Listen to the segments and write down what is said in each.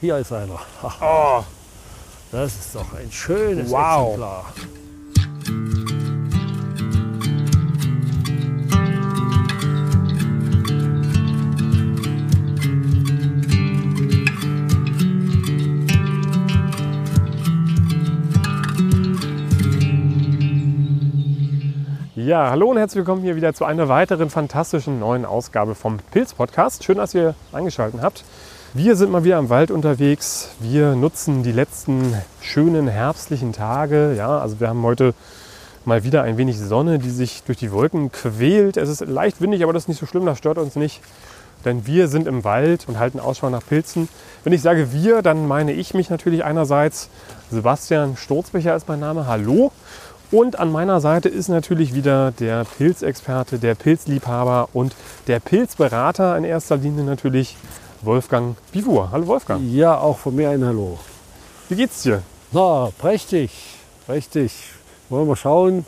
hier ist einer. Oh, Das ist doch ein schönes Wow. Exemplar. Ja, hallo und herzlich willkommen hier wieder zu einer weiteren fantastischen neuen Ausgabe vom Pilz Podcast. Schön, dass ihr eingeschaltet habt. Wir sind mal wieder im Wald unterwegs. Wir nutzen die letzten schönen herbstlichen Tage. Ja, also wir haben heute mal wieder ein wenig Sonne, die sich durch die Wolken quält. Es ist leicht windig, aber das ist nicht so schlimm, das stört uns nicht. Denn wir sind im Wald und halten Ausschau nach Pilzen. Wenn ich sage wir, dann meine ich mich natürlich einerseits. Sebastian Sturzbecher ist mein Name. Hallo. Und an meiner Seite ist natürlich wieder der Pilzexperte, der Pilzliebhaber und der Pilzberater in erster Linie natürlich Wolfgang Bivur. Hallo Wolfgang. Ja, auch von mir ein Hallo. Wie geht's dir? Na, prächtig, prächtig. Wollen wir schauen,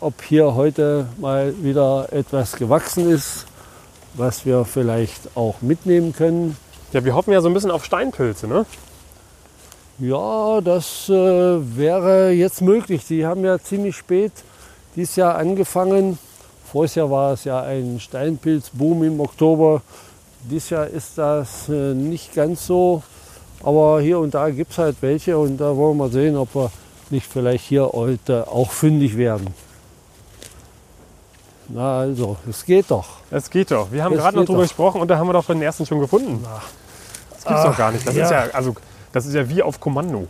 ob hier heute mal wieder etwas gewachsen ist, was wir vielleicht auch mitnehmen können. Ja, wir hoffen ja so ein bisschen auf Steinpilze, ne? Ja, das äh, wäre jetzt möglich. Die haben ja ziemlich spät dieses Jahr angefangen. Jahr war es ja ein Steinpilzboom im Oktober. Dieses Jahr ist das äh, nicht ganz so. Aber hier und da gibt es halt welche und da wollen wir sehen, ob wir nicht vielleicht hier heute auch fündig werden. Na also, es geht doch. Es geht doch. Wir haben Es gerade noch drüber doch. gesprochen und da haben wir doch den ersten schon gefunden. Das gibt's doch gar nicht. Das ist ja. ja, also, das ist ja wie auf Kommando.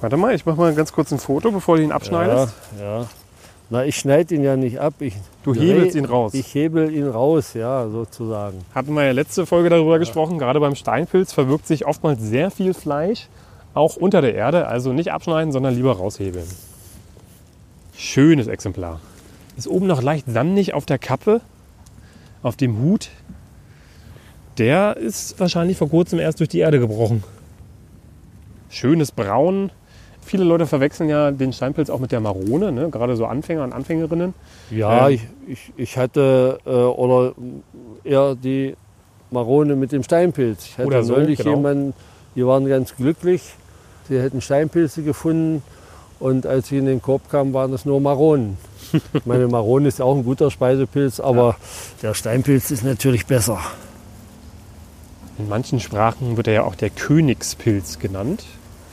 Warte mal, ich mache mal ganz kurz ein Foto, bevor du ihn abschneidest. Ja, ja. Na, ich schneide ihn ja nicht ab. Ich Du dreh- hebelst ihn raus. Ich hebel ihn raus, ja, sozusagen. Hatten wir ja letzte Folge darüber gesprochen, gerade beim Steinpilz verwirkt sich oftmals sehr viel Fleisch, auch unter der Erde. Also nicht abschneiden, sondern lieber raushebeln. Schönes Exemplar. Ist oben noch leicht sandig auf der Kappe, auf dem Hut. Der ist wahrscheinlich vor kurzem erst durch die Erde gebrochen. Schönes Braun. Viele Leute verwechseln ja den Steinpilz auch mit der Marone, ne? gerade so Anfänger und Anfängerinnen. Ja, Ähm. ich, ich, ich hatte äh, oder eher die Marone mit dem Steinpilz. Ich hatte Oder so, neulich genau. jemanden, die waren ganz glücklich. Sie hätten Steinpilze gefunden und als sie in den Korb kamen, waren es nur Maronen. Meine Marone ist auch ein guter Speisepilz, aber der Steinpilz ist natürlich besser. In manchen Sprachen wird er ja auch der Königspilz genannt,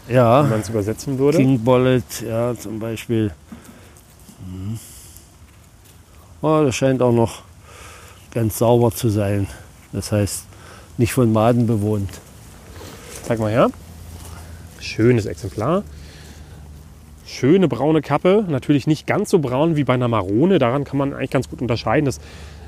wenn Ja, man es übersetzen würde. King Bollet, ja, zum Beispiel. Mhm. Oh, das scheint auch noch ganz sauber zu sein. Das heißt, nicht von Maden bewohnt. Zeig mal her. Schönes Exemplar. Schöne braune Kappe. Natürlich nicht ganz so braun wie bei einer Marone. Daran kann man eigentlich ganz gut unterscheiden. Das,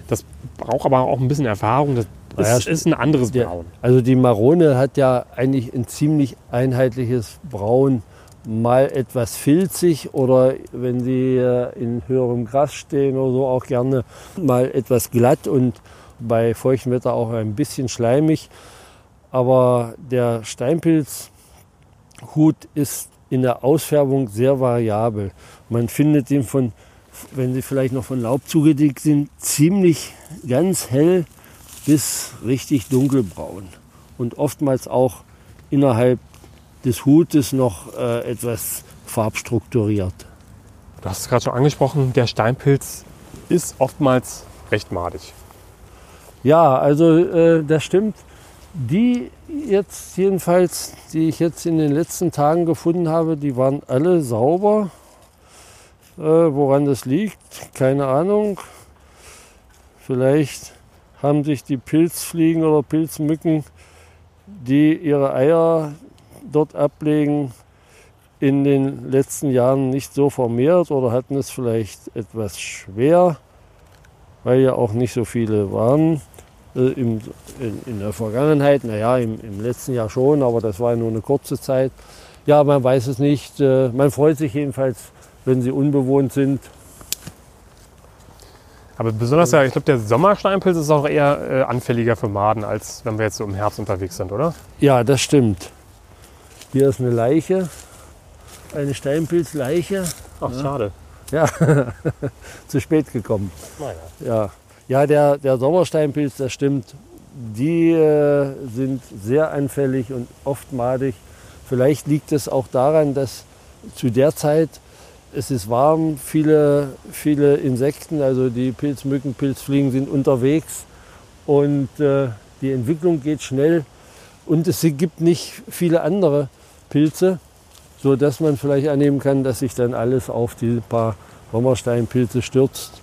das braucht aber auch ein bisschen Erfahrung. Das Naja, ist, ist ein anderes Der, Braun. also die Marone hat ja eigentlich ein ziemlich einheitliches Braun. Mal etwas filzig oder wenn sie in höherem Gras stehen oder so auch gerne mal etwas glatt und bei feuchtem Wetter auch ein bisschen schleimig. Aber der Steinpilzhut ist in der Ausfärbung sehr variabel. Man findet ihn von, wenn sie vielleicht noch von Laub zugedeckt sind, ziemlich ganz hell bis richtig dunkelbraun. Und oftmals auch innerhalb des Hutes noch äh, etwas farbstrukturiert. Du hast es gerade schon angesprochen. Der Steinpilz ist oftmals recht madig. Ja, also äh, das stimmt. Die jetzt jedenfalls, die ich jetzt in den letzten Tagen gefunden habe, die waren alle sauber. Äh, woran das liegt, keine Ahnung. Vielleicht haben sich die Pilzfliegen oder Pilzmücken, die ihre Eier dort ablegen, in den letzten Jahren nicht so vermehrt oder hatten es vielleicht etwas schwer, weil ja auch nicht so viele waren äh, im, in, in der Vergangenheit, naja, im, im letzten Jahr schon, aber das war ja nur eine kurze Zeit. Ja, man weiß es nicht. Äh, man freut sich jedenfalls, wenn sie unbewohnt sind. Aber besonders, ja, ich glaube, der Sommersteinpilz ist auch eher äh, anfälliger für Maden, als wenn wir jetzt so im Herbst unterwegs sind, oder? Ja, das stimmt. Hier ist eine Leiche, eine Steinpilzleiche. Ach, schade. Ja, zu spät gekommen. Naja. Ja, ja der, der Sommersteinpilz, das stimmt, die äh, sind sehr anfällig und oft madig. Vielleicht liegt es auch daran, dass zu der Zeit es ist warm, viele, viele Insekten, also die Pilzmücken, Pilzfliegen sind unterwegs und äh, die Entwicklung geht schnell und es gibt nicht viele andere Pilze, sodass man vielleicht annehmen kann, dass sich dann alles auf die paar Sommersteinpilze stürzt.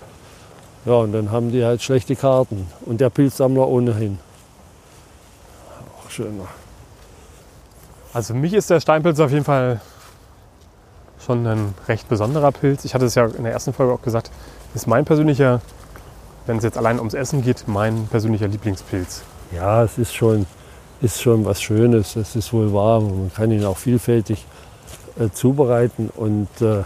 Ja, und dann haben die halt schlechte Karten und der Pilzsammler ohnehin. Auch schöner. Also mich ist der Steinpilz auf jeden Fall schon ein recht besonderer Pilz. Ich hatte es ja in der ersten Folge auch gesagt, ist mein persönlicher, wenn es jetzt allein ums Essen geht, mein persönlicher Lieblingspilz. Ja, es ist schon, ist schon was Schönes, das ist wohl wahr. Man kann ihn auch vielfältig äh, zubereiten und äh,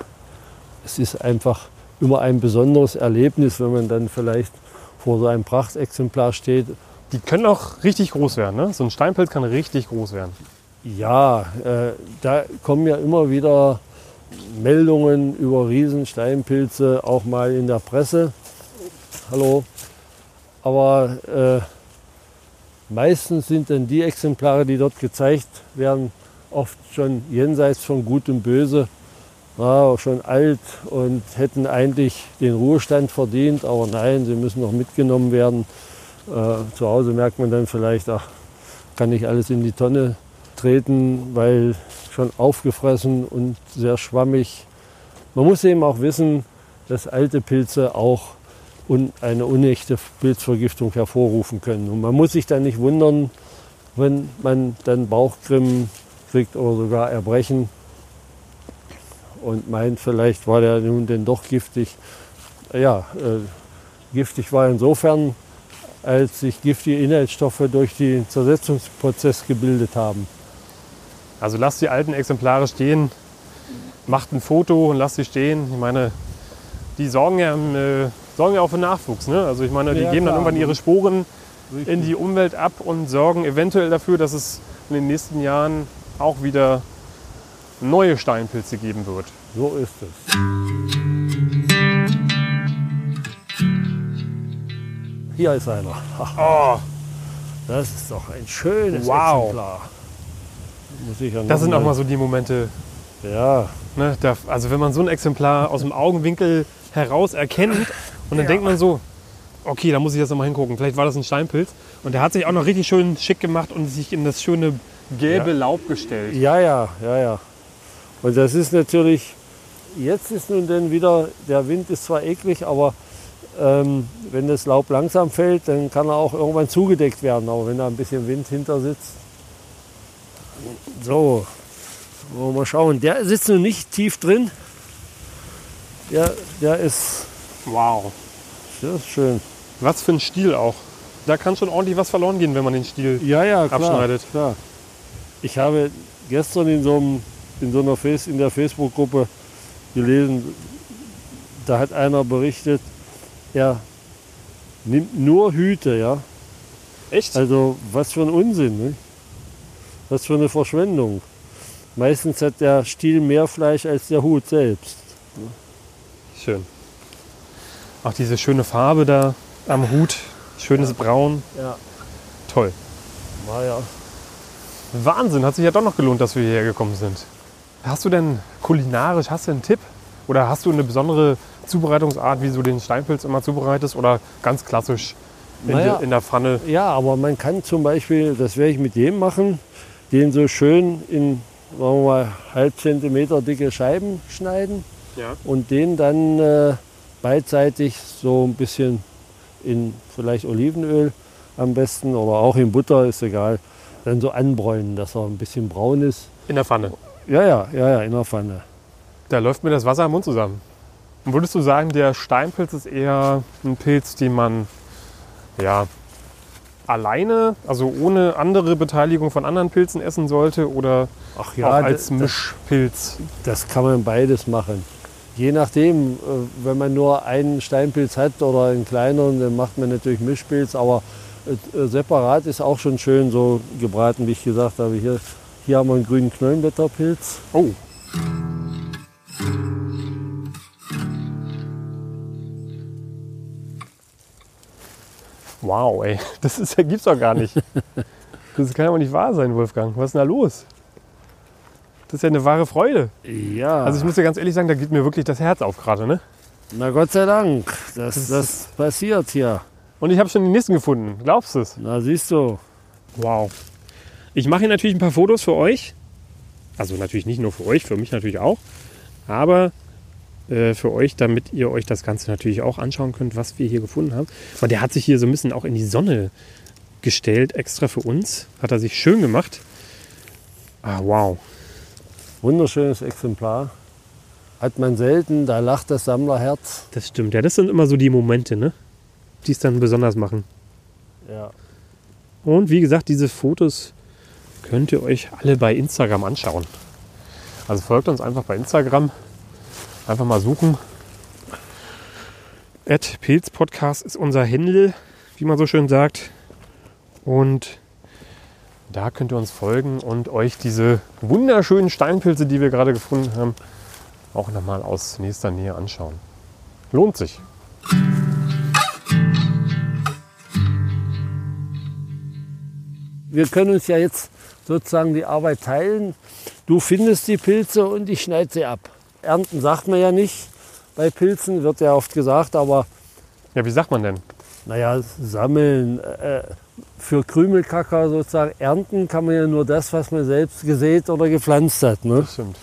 es ist einfach immer ein besonderes Erlebnis, wenn man dann vielleicht vor so einem Prachtexemplar steht. Die können auch richtig groß werden, ne? So ein Steinpilz kann richtig groß werden. Ja, äh, da kommen ja immer wieder Meldungen über Riesensteinpilze, auch mal in der Presse. Hallo. Aber äh, meistens sind dann die Exemplare, die dort gezeigt werden, oft schon jenseits von Gut und Böse, ja, schon alt und hätten eigentlich den Ruhestand verdient. Aber nein, sie müssen noch mitgenommen werden. Äh, zu Hause merkt man dann vielleicht, ach, kann nicht alles in die Tonne treten, weil schon aufgefressen und sehr schwammig. Man muss eben auch wissen, dass alte Pilze auch eine unechte Pilzvergiftung hervorrufen können. Und man muss sich dann nicht wundern, wenn man dann Bauchgrimmen kriegt oder sogar Erbrechen und meint, vielleicht war der nun denn doch giftig. Ja, äh, giftig war insofern, als sich giftige Inhaltsstoffe durch den Zersetzungsprozess gebildet haben. Also lasst die alten Exemplare stehen, macht ein Foto und lasst sie stehen. Ich meine, die sorgen ja, äh, sorgen ja auch für Nachwuchs. Ne? Also ich meine, die ja, geben dann irgendwann ihre Sporen Richtig. in die Umwelt ab und sorgen eventuell dafür, dass es in den nächsten Jahren auch wieder neue Steinpilze geben wird. So ist es. Hier ist einer. Oh. Das ist doch ein schönes wow. Exemplar. Ja das sind auch mal so die Momente. Ja. Ne, da, also wenn man so ein Exemplar aus dem Augenwinkel heraus erkennt und dann ja. denkt man so, okay, da muss ich jetzt nochmal hingucken. Vielleicht war das ein Steinpilz. Und der hat sich auch noch richtig schön schick gemacht und sich in das schöne gelbe ja. Laub gestellt. Ja, ja, ja, ja. Und das ist natürlich, jetzt ist nun denn wieder, der Wind ist zwar eklig, aber ähm, wenn das Laub langsam fällt, dann kann er auch irgendwann zugedeckt werden. Aber wenn da ein bisschen Wind hinter sitzt, so, wollen wir mal schauen. Der sitzt noch nicht tief drin. Der, der ist. Wow. Das ist schön. Was für ein Stiel auch. Da kann schon ordentlich was verloren gehen, wenn man den Stiel ja, ja, klar, abschneidet. Klar. Ich habe gestern in so, einem, in so einer Face, in der Facebook-Gruppe gelesen, da hat einer berichtet, er nimmt nur Hüte, ja. Echt? Also was für ein Unsinn. Ne? Was für eine Verschwendung. Meistens hat der Stiel mehr Fleisch als der Hut selbst. Schön. Auch diese schöne Farbe da am Hut. Schönes ja. Braun. Ja. Toll. War ja. Wahnsinn, hat sich ja doch noch gelohnt, dass wir hierher gekommen sind. Hast du denn kulinarisch, hast du einen Tipp? Oder hast du eine besondere Zubereitungsart, wie du den Steinpilz immer zubereitest? Oder ganz klassisch in, naja, de, in der Pfanne? Ja, aber man kann zum Beispiel, das werde ich mit dem machen, den so schön in sagen wir mal, halb Zentimeter dicke Scheiben schneiden ja. und den dann äh, beidseitig so ein bisschen in vielleicht Olivenöl am besten oder auch in Butter, ist egal, dann so anbräunen, dass er ein bisschen braun ist. In der Pfanne? Ja, ja, ja, ja, in der Pfanne. Da läuft mir das Wasser im Mund zusammen. Und würdest du sagen, der Steinpilz ist eher ein Pilz, den man ja, alleine, also ohne andere Beteiligung von anderen Pilzen essen sollte oder Ach ja, auch als Mischpilz? Das, kann man beides machen. Je nachdem, äh, wenn man nur einen Steinpilz hat oder einen kleineren, dann macht man natürlich Mischpilz, aber äh, separat ist auch schon schön so gebraten, wie ich gesagt habe. Hier, hier haben wir einen grünen Knollenblätterpilz. Oh. Wow, ey, das ist, das gibt's doch gar nicht. Das kann ja wohl nicht wahr sein, Wolfgang. Was ist denn da los? Das ist ja eine wahre Freude. Ja, Also ich muss dir ganz ehrlich sagen, da geht mir wirklich das Herz auf gerade, ne? na Gott sei Dank, dass Das das, passiert hier. Und ich habe schon den nächsten gefunden. Glaubst du es? Na siehst du, Wow. Ich mache hier natürlich ein paar Fotos für euch. Also natürlich nicht nur für euch, für mich natürlich auch. Aber äh, für euch, damit ihr euch das Ganze natürlich auch anschauen könnt, was wir hier gefunden haben. Und der hat sich hier so ein bisschen auch in die Sonne gestellt, extra für uns. Hat er sich schön gemacht. Ah, wow. wunderschönes Exemplar. Hat man selten, da lacht das Sammlerherz. Das stimmt. Ja, das sind immer so die Momente, ne? Die es dann besonders machen. Ja. Und wie gesagt, diese Fotos könnt ihr euch alle bei Instagram anschauen. Also folgt uns einfach bei Instagram. Einfach mal suchen. At Pilz Podcast ist unser Händel, wie man so schön sagt. Und da könnt ihr uns folgen und euch diese wunderschönen Steinpilze, die wir gerade gefunden haben, auch nochmal aus nächster Nähe anschauen. Lohnt sich. Wir können uns ja jetzt sozusagen die Arbeit teilen. Du findest die Pilze und ich schneide sie ab. Ernten sagt man ja nicht bei Pilzen, wird ja oft gesagt, aber Ja, wie sagt man denn? naja, sammeln. Äh, für Krümelkacker sozusagen ernten kann man ja nur das, was man selbst gesät oder gepflanzt hat. Ne? Das stimmt.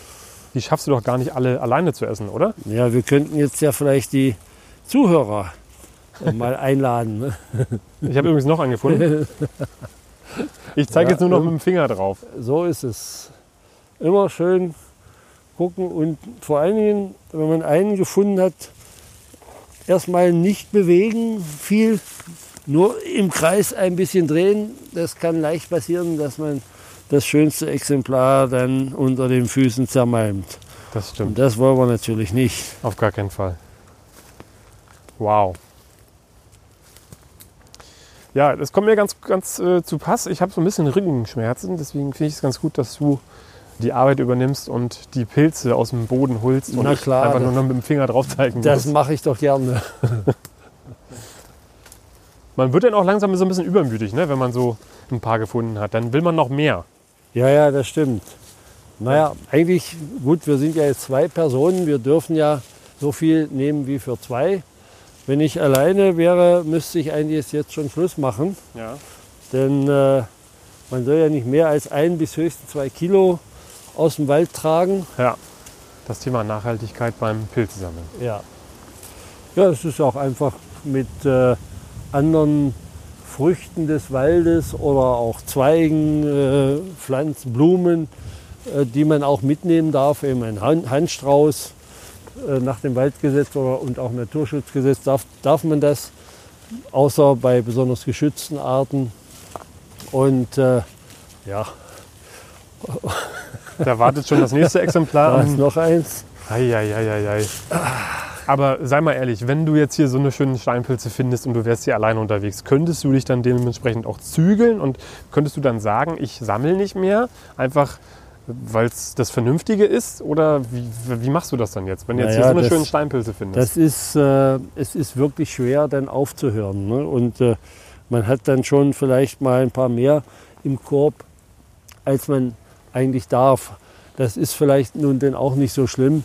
Die schaffst du doch gar nicht alle alleine zu essen, oder? Ja, wir könnten jetzt ja vielleicht die Zuhörer mal einladen. Ne? Ich habe übrigens noch einen gefunden. Ich zeige Ja, jetzt nur noch mit dem Finger drauf. So ist es. Immer schön gucken und vor allen Dingen, wenn man einen gefunden hat, erstmal nicht bewegen, viel, nur im Kreis ein bisschen drehen. Das kann leicht passieren, dass man das schönste Exemplar dann unter den Füßen zermalmt. Das Und stimmt. das wollen wir natürlich nicht. Auf gar keinen Fall. Wow. Ja, das kommt mir ganz, ganz äh, zu Pass. Ich habe so ein bisschen Rückenschmerzen, deswegen finde ich es ganz gut, dass du die Arbeit übernimmst und die Pilze aus dem Boden holst und Na klar, einfach nur noch mit dem Finger drauf zeigen Das mache ich doch gerne. Man wird dann auch langsam so ein bisschen übermütig, ne, wenn man so ein paar gefunden hat. Dann will man noch mehr. Ja, ja, das stimmt. Naja, eigentlich, gut, wir sind ja jetzt zwei Personen. Wir dürfen ja so viel nehmen wie für zwei. Wenn ich alleine wäre, müsste ich eigentlich jetzt schon Schluss machen. Ja. Denn äh, man soll ja nicht mehr als ein bis höchstens zwei Kilo aus dem Wald tragen. ja. Das Thema Nachhaltigkeit beim Pilzesammeln. Ja. Ja, es ist auch einfach mit äh, anderen Früchten des Waldes oder auch Zweigen, äh, Pflanzen, Blumen, äh, die man auch mitnehmen darf. Eben ein Han Handstrauß äh, nach dem Waldgesetz oder, und auch Naturschutzgesetz darf, darf man das, außer bei besonders geschützten Arten. Und äh, ja, Da wartet schon das nächste Exemplar da ist noch eins. Eieieiei. Aber sei mal ehrlich, wenn du jetzt hier so eine schöne Steinpilze findest und du wärst hier alleine unterwegs, könntest du dich dann dementsprechend auch zügeln und könntest du dann sagen, ich sammle nicht mehr, einfach weil es das Vernünftige ist? Oder wie, wie machst du das dann jetzt, wenn du jetzt Naja, hier so eine das- schöne Steinpilze findest? Das ist, äh, es ist wirklich schwer, dann aufzuhören. Ne? Und äh, man hat dann schon vielleicht mal ein paar mehr im Korb, als man eigentlich darf. Das ist vielleicht nun denn auch nicht so schlimm,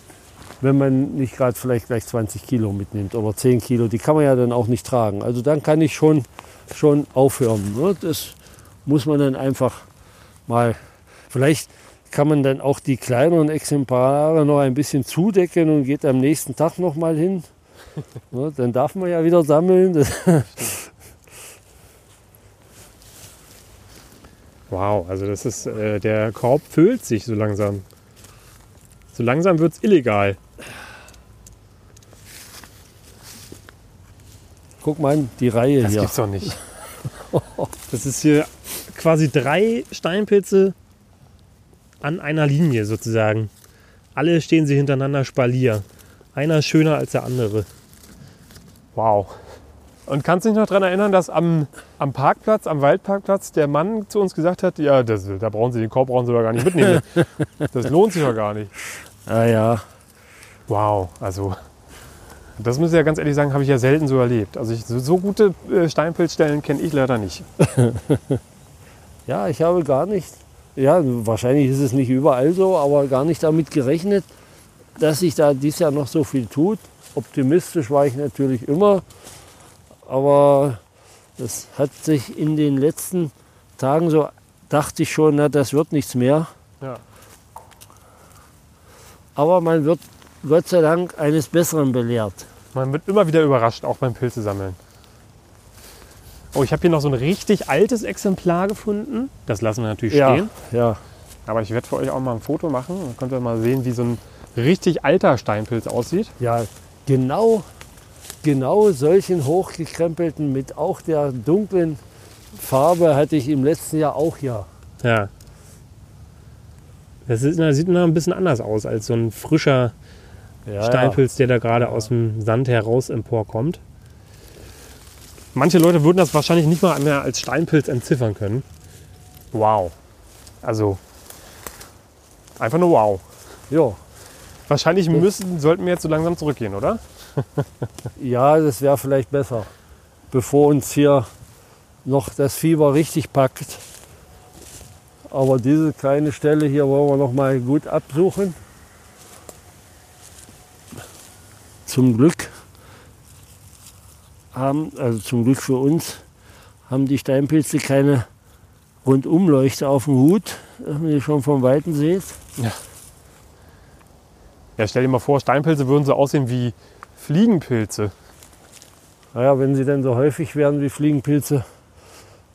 wenn man nicht gerade vielleicht gleich 20 Kilo mitnimmt oder 10 Kilo. Die kann man ja dann auch nicht tragen. Also dann kann ich schon, schon aufhören. Ne? Das muss man dann einfach mal, vielleicht kann man dann auch die kleineren Exemplare noch ein bisschen zudecken und geht am nächsten Tag noch mal hin. Ne, dann darf man ja wieder sammeln. Das, wow, also das ist, äh, der Korb füllt sich so langsam. So langsam wird es illegal. guck mal die Reihe Das hier. gibt's doch nicht. Das ist hier quasi drei Steinpilze an einer Linie sozusagen. Alle stehen sie hintereinander Spalier. Einer ist schöner als der andere. Wow. Und kannst du dich noch daran erinnern, dass am, am Parkplatz, am Waldparkplatz, der Mann zu uns gesagt hat, ja, das, da brauchen Sie den Korb brauchen Sie doch gar nicht mitnehmen. Das lohnt sich doch gar nicht. Ah ja, Wow, also Das muss ich ja ganz ehrlich sagen, habe ich ja selten so erlebt. Also ich, so, so gute äh, Steinpilzstellen kenne ich leider nicht. Ja, ich habe gar nicht, ja, wahrscheinlich ist es nicht überall so, aber gar nicht damit gerechnet, dass sich da dies Jahr noch so viel tut. Optimistisch war ich natürlich immer, aber das hat sich in den letzten Tagen so, dachte ich schon, na, das wird nichts mehr. Ja. Aber man wird Gott sei Dank eines Besseren belehrt. Man wird immer wieder überrascht, auch beim Pilze sammeln. Oh, ich habe hier noch so ein richtig altes Exemplar gefunden. Das lassen wir natürlich Ja, stehen. ja. Aber ich werde für euch auch mal ein Foto machen. Dann könnt ihr mal sehen, wie so ein richtig alter Steinpilz aussieht. Ja, genau, genau solchen hochgekrempelten mit auch der dunklen Farbe hatte ich im letzten Jahr auch hier. Ja. Das ist, das sieht noch ein bisschen anders aus als so ein frischer Ja, Steinpilz, der da gerade aus dem Sand heraus emporkommt. Manche Leute würden das wahrscheinlich nicht mal mehr als Steinpilz entziffern können. Wow. Also einfach nur wow. Ja. Wahrscheinlich müssen, sollten wir jetzt so langsam zurückgehen, oder? Ja, das wäre vielleicht besser, bevor uns hier noch das Fieber richtig packt. Aber diese kleine Stelle hier wollen wir noch mal gut absuchen. Zum Glück haben, also zum Glück für uns, haben die Steinpilze keine Rundumleuchte auf dem Hut, wenn ihr schon vom Weiten seht. Ja, stell dir mal vor, Steinpilze würden so aussehen wie Fliegenpilze. Naja, wenn sie denn so häufig werden wie Fliegenpilze.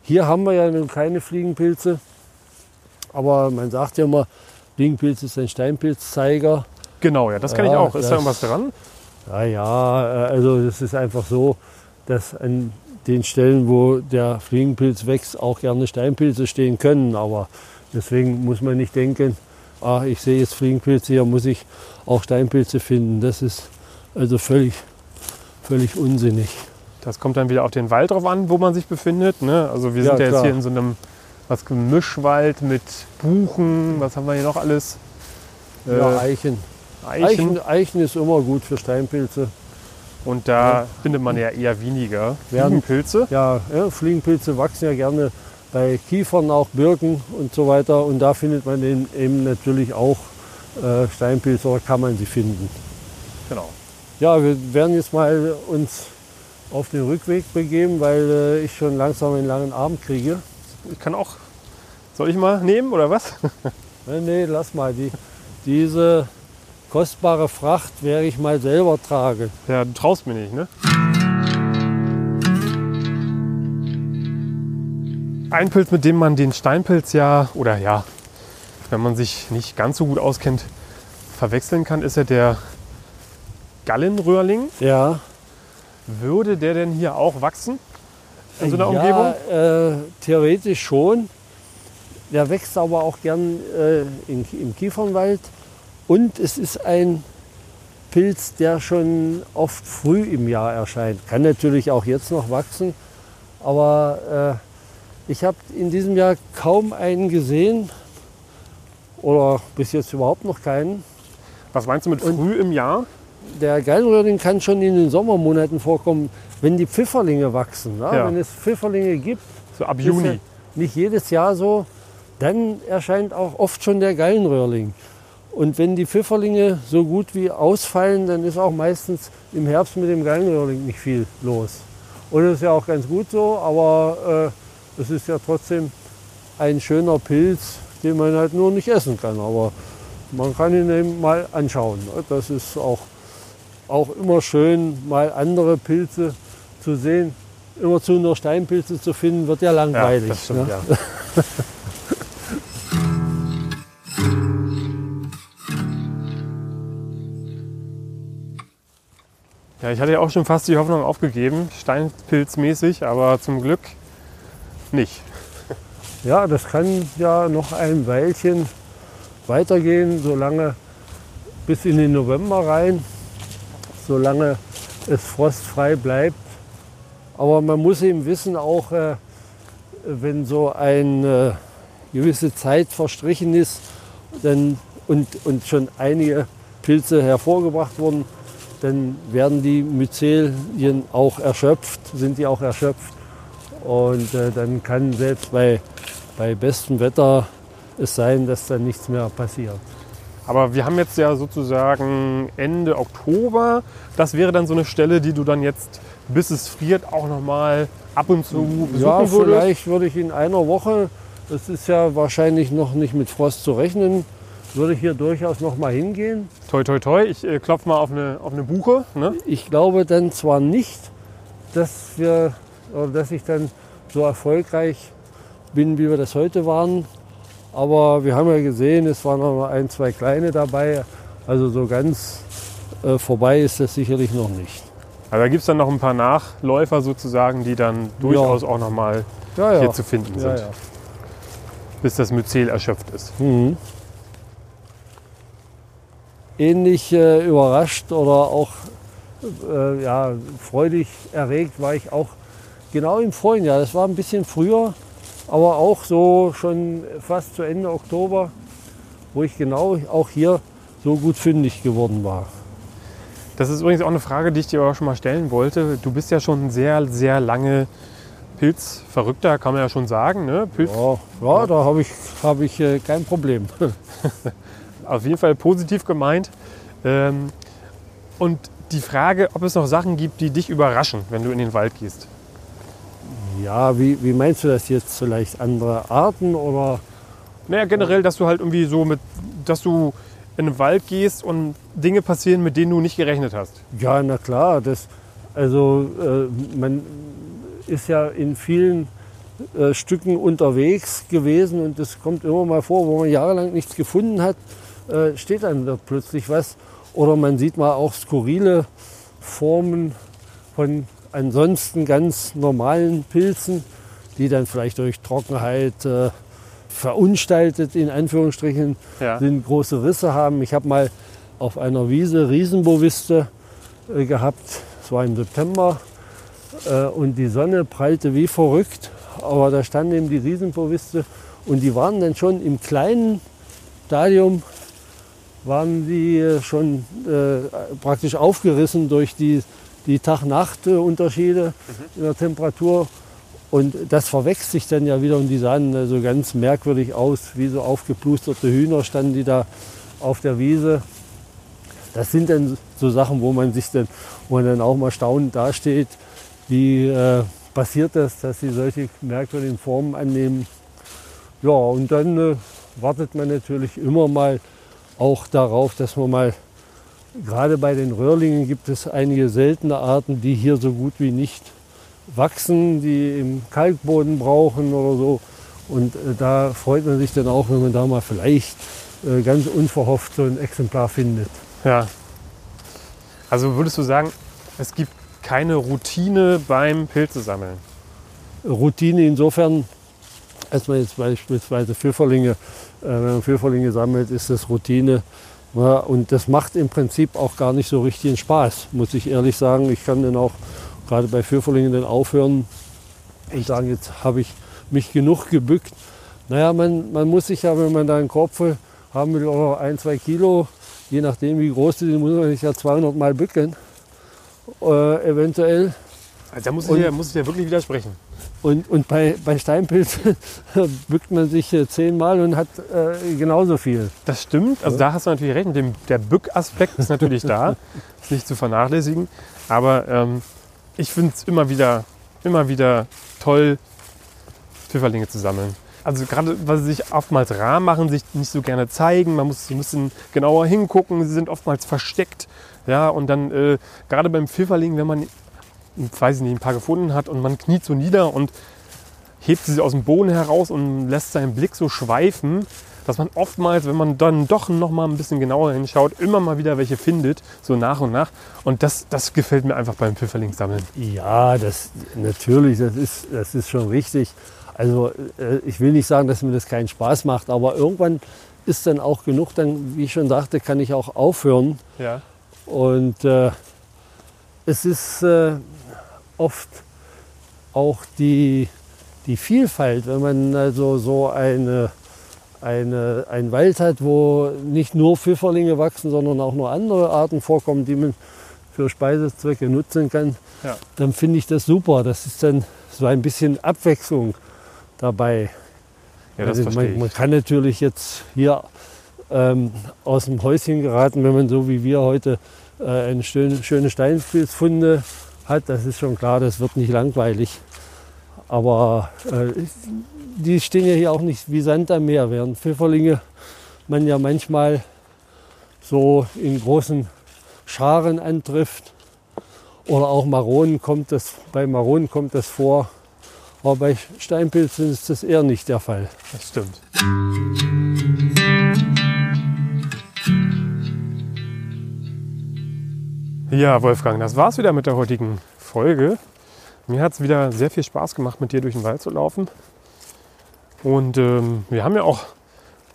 Hier haben wir ja nun keine Fliegenpilze. Aber man sagt ja immer, Fliegenpilz ist ein Steinpilzzeiger. Genau, ja, das kann ich Ja, auch. Ist da das- irgendwas dran? Ja, ja, äh, also es ist einfach so, dass an den Stellen, wo der Fliegenpilz wächst, auch gerne Steinpilze stehen können. Aber deswegen muss man nicht denken, ah, ich sehe jetzt Fliegenpilze, hier muss ich auch Steinpilze finden. Das ist also völlig, völlig unsinnig. Das kommt dann wieder auf den Wald drauf an, wo man sich befindet. Ne? Also wir Ja, sind ja jetzt klar. hier in so einem was Mischwald mit Buchen. Was haben wir hier noch alles? Äh, Ja, Eichen. Eichen. Eichen. Eichen ist immer gut für Steinpilze. Und da findet man ja eher weniger Werden- Fliegenpilze. Ja, ja, Fliegenpilze wachsen ja gerne bei Kiefern, auch Birken und so weiter. Und da findet man eben natürlich auch äh, Steinpilze oder kann man sie finden. Genau. Ja, wir werden jetzt mal uns auf den Rückweg begeben, weil äh, ich schon langsam einen langen Arm kriege. Ich kann auch. Soll ich mal nehmen oder was? Nee, nee, lass mal. Die, diese kostbare Fracht werde ich mal selber tragen. Ja, du traust mir nicht, ne? Ein Pilz, mit dem man den Steinpilz ja, oder ja, wenn man sich nicht ganz so gut auskennt, verwechseln kann, ist ja der Gallenröhrling. Ja, Würde der denn hier auch wachsen? In so einer ja, Umgebung? Äh, theoretisch schon. Der wächst aber auch gern äh, in, im Kiefernwald. Und es ist ein Pilz, der schon oft früh im Jahr erscheint. Kann natürlich auch jetzt noch wachsen. Aber äh, ich habe in diesem Jahr kaum einen gesehen. Oder bis jetzt überhaupt noch keinen. Was meinst du mit Und- früh im Jahr? Der Gallenröhrling kann schon in den Sommermonaten vorkommen, wenn die Pfifferlinge wachsen. Ja? Ja. Wenn es Pfifferlinge gibt, So ab ist ja Juni. nicht jedes Jahr so, dann erscheint auch oft schon der Gallenröhrling. Und wenn die Pfifferlinge so gut wie ausfallen, dann ist auch meistens im Herbst mit dem Gallenröhrling nicht viel los. Und das ist ja auch ganz gut so, aber äh, es ist ja trotzdem ein schöner Pilz, den man halt nur nicht essen kann. Aber man kann ihn eben mal anschauen. Das ist auch, auch immer schön, mal andere Pilze zu sehen. Immerzu nur Steinpilze zu finden, wird ja Ja, langweilig. das stimmt, ne? ja. Ja, ich hatte ja auch schon fast die Hoffnung aufgegeben, Steinpilzmäßig, aber zum Glück nicht. Ja, das kann ja noch ein Weilchen weitergehen, solange bis in den November rein, solange es frostfrei bleibt. Aber man muss eben wissen, auch äh, wenn so eine gewisse Zeit verstrichen ist dann, und, und schon einige Pilze hervorgebracht wurden, dann werden die Myzelien auch erschöpft, sind die auch erschöpft. Und äh, dann kann selbst bei, bei bestem Wetter es sein, dass dann nichts mehr passiert. Aber wir haben jetzt ja sozusagen Ende Oktober. Das wäre dann so eine Stelle, die du dann jetzt, bis es friert, auch nochmal ab und zu besuchen Ja, würdest. vielleicht würde ich in einer Woche, das ist ja wahrscheinlich noch nicht mit Frost zu rechnen, würde ich hier durchaus noch mal hingehen. Toi, toi, toi. Ich äh, klopfe mal auf eine, auf eine Buche. Ne? Ich glaube dann zwar nicht, dass wir oder dass ich dann so erfolgreich bin, wie wir das heute waren. Aber wir haben ja gesehen, es waren noch mal ein, zwei kleine dabei. Also so ganz äh, vorbei ist das sicherlich noch nicht. Also da gibt es dann noch ein paar Nachläufer sozusagen, die dann durchaus auch nochmal Ja, ja. hier zu finden ja, sind, ja. bis das Myzel erschöpft ist. Mhm. Ähnlich äh, überrascht oder auch äh, ja, freudig erregt war ich auch genau im vorigen Jahr. Das war ein bisschen früher, aber auch so schon fast zu Ende Oktober, wo ich genau auch hier so gut fündig geworden war. Das ist übrigens auch eine Frage, die ich dir auch schon mal stellen wollte. Du bist ja schon sehr, sehr lange Pilzverrückter, kann man ja schon sagen. Ne? Pilz, Ja, ja da habe ich, hab ich äh, kein Problem. auf jeden Fall positiv gemeint. Ähm, und die Frage, ob es noch Sachen gibt, die dich überraschen, wenn du in den Wald gehst. Ja, wie, wie meinst du das jetzt? Vielleicht andere Arten oder? Naja, generell, dass du halt irgendwie so mit, dass du in den Wald gehst und Dinge passieren, mit denen du nicht gerechnet hast. Ja, na klar. Das, also äh, man ist ja in vielen äh, Stücken unterwegs gewesen und es kommt immer mal vor, wo man jahrelang nichts gefunden hat, äh, steht dann dort plötzlich was. Oder man sieht mal auch skurrile Formen von ansonsten ganz normalen Pilzen, die dann vielleicht durch Trockenheit äh, verunstaltet in Anführungsstrichen Ja. sind, große Risse haben. Ich habe mal auf einer Wiese Riesenboviste äh, gehabt. Es war im September äh, und die Sonne prallte wie verrückt. Aber da standen eben die Riesenboviste und die waren dann schon im kleinen Stadium waren die äh, schon äh, praktisch aufgerissen durch die, die Tag-Nacht-Unterschiede in der Temperatur. Und das verwechselt sich dann ja wieder und die sahen äh, so ganz merkwürdig aus, wie so aufgeplusterte Hühner standen die da auf der Wiese. Das sind dann so Sachen, wo man sich dann, wo man dann auch mal staunend dasteht, wie äh, passiert das, dass sie solche merkwürdigen Formen annehmen. Ja, und dann äh, wartet man natürlich immer mal auch darauf, dass man mal, gerade bei den Röhrlingen gibt es einige seltene Arten, die hier so gut wie nicht wachsen, die im Kalkboden brauchen oder so. Und äh, da freut man sich dann auch, wenn man da mal vielleicht äh, ganz unverhofft so ein Exemplar findet. Ja. Also würdest du sagen, es gibt keine Routine beim Pilzesammeln? Routine insofern, als man jetzt beispielsweise Pfifferlinge, äh, wenn man Pfifferlinge sammelt, ist das Routine. Ja, und das macht im Prinzip auch gar nicht so richtig einen Spaß, muss ich ehrlich sagen. Ich kann dann auch gerade bei Pfifferlingen dann aufhören und sagen, jetzt habe ich mich genug gebückt. Naja, man, man muss sich ja, wenn man da einen Kopf haben will, oder ein, zwei Kilo, je nachdem wie groß die sind, muss man sich ja 200 Mal bücken, äh, eventuell. Also da muss Und- ich, ja, muss ich ja wirklich widersprechen. Und, und bei, bei Steinpilzen bückt man sich äh, zehnmal und hat äh, genauso viel. Das stimmt. Also da hast du natürlich recht. Mit dem, der Bückaspekt ist natürlich da. Ist nicht zu vernachlässigen. Aber ähm, ich finde es immer wieder, immer wieder toll, Pfifferlinge zu sammeln. Also gerade, weil sie sich oftmals rar machen, sich nicht so gerne zeigen. Man muss ein bisschen genauer hingucken. Sie sind oftmals versteckt. Ja, und dann äh, gerade beim Pfifferling, wenn man, weiß ich nicht, ein paar gefunden hat und man kniet so nieder und hebt sie aus dem Boden heraus und lässt seinen Blick so schweifen, dass man oftmals, wenn man dann doch noch mal ein bisschen genauer hinschaut, immer mal wieder welche findet, so nach und nach. Und das, das gefällt mir einfach beim Pfifferlingssammeln. Ja, das natürlich, das ist, das ist schon richtig. Also äh, ich will nicht sagen, dass mir das keinen Spaß macht, aber irgendwann ist dann auch genug, dann, wie ich schon sagte, kann ich auch aufhören. Ja. Und äh, es ist äh, oft auch die, die Vielfalt, wenn man also so eine, eine, einen Wald hat, wo nicht nur Pfifferlinge wachsen, sondern auch noch andere Arten vorkommen, die man für Speisezwecke nutzen kann, Ja. dann finde ich das super. Das ist dann so ein bisschen Abwechslung dabei. Ja, Also man, man kann natürlich jetzt hier ähm, aus dem Häuschen geraten, wenn man so wie wir heute äh, eine schöne, schöne Steinpilzfunde hat. Das ist schon klar, das wird nicht langweilig. Aber äh, die stehen ja hier auch nicht wie Sand am Meer, während Pfifferlinge man ja manchmal so in großen Scharen antrifft. Oder auch Maronen kommt das, bei Maronen kommt das vor. Aber bei Steinpilzen ist das eher nicht der Fall. Das stimmt. Ja, Wolfgang, das war's wieder mit der heutigen Folge. Mir hat es wieder sehr viel Spaß gemacht, mit dir durch den Wald zu laufen. Und ähm, wir haben ja auch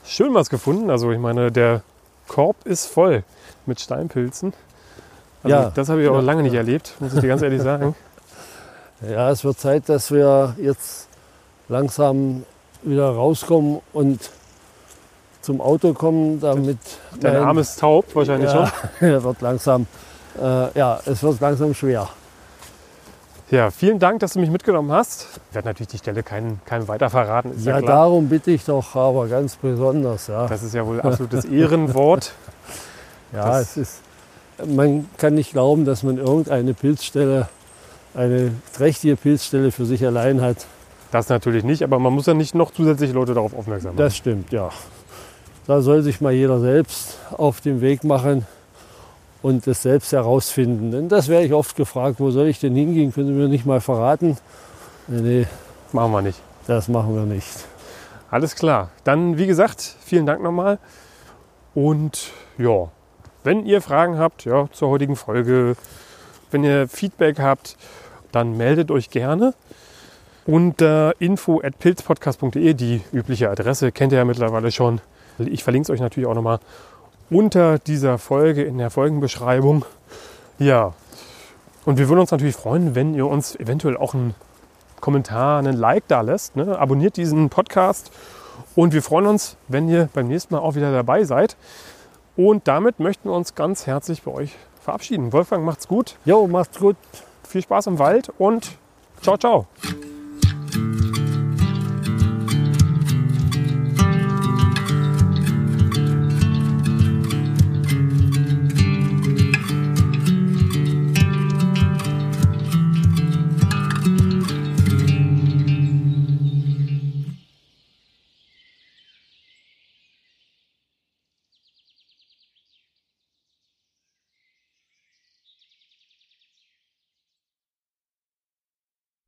schön was gefunden. Also ich meine, der Korb ist voll mit Steinpilzen. Also Ja. das habe ich auch Ja. lange nicht erlebt, muss ich dir ganz ehrlich sagen. Ja, es wird Zeit, dass wir jetzt langsam wieder rauskommen und zum Auto kommen, damit Dein Arm ist taub wahrscheinlich schon. ja, wird langsam, äh, ja, es wird langsam schwer. Ja, vielen Dank, dass du mich mitgenommen hast. Ich werde natürlich die Stelle keinem keinem weiter verraten, ja, Ja, darum bitte ich doch, aber ganz besonders. Ja, Das ist ja wohl absolutes Ehrenwort. ja das- es ist, man kann nicht glauben, dass man irgendeine Pilzstelle, eine trächtige Pilzstelle für sich allein hat. Das natürlich nicht, aber man muss ja nicht noch zusätzliche Leute darauf aufmerksam machen. Das stimmt, ja. Da soll sich mal jeder selbst auf den Weg machen und es selbst herausfinden. Denn das wäre ich oft gefragt, wo soll ich denn hingehen? Können Sie mir nicht mal verraten? Nee, nee, Machen wir nicht. das machen wir nicht. Alles klar. Dann, wie gesagt, vielen Dank nochmal. Und ja, wenn ihr Fragen habt ja, zur heutigen Folge, wenn ihr Feedback habt, dann meldet euch gerne. Unter info.pilzpodcast.de, die übliche Adresse, kennt ihr ja mittlerweile schon. Ich verlinke es euch natürlich auch nochmal unter dieser Folge in der Folgenbeschreibung. Ja, und wir würden uns natürlich freuen, wenn ihr uns eventuell auch einen Kommentar, einen Like da lässt. Ne? Abonniert diesen Podcast und wir freuen uns, wenn ihr beim nächsten Mal auch wieder dabei seid. Und damit möchten wir uns ganz herzlich bei euch verabschieden. Wolfgang, macht's gut, Jo, macht's gut. viel Spaß im Wald und ciao, ciao.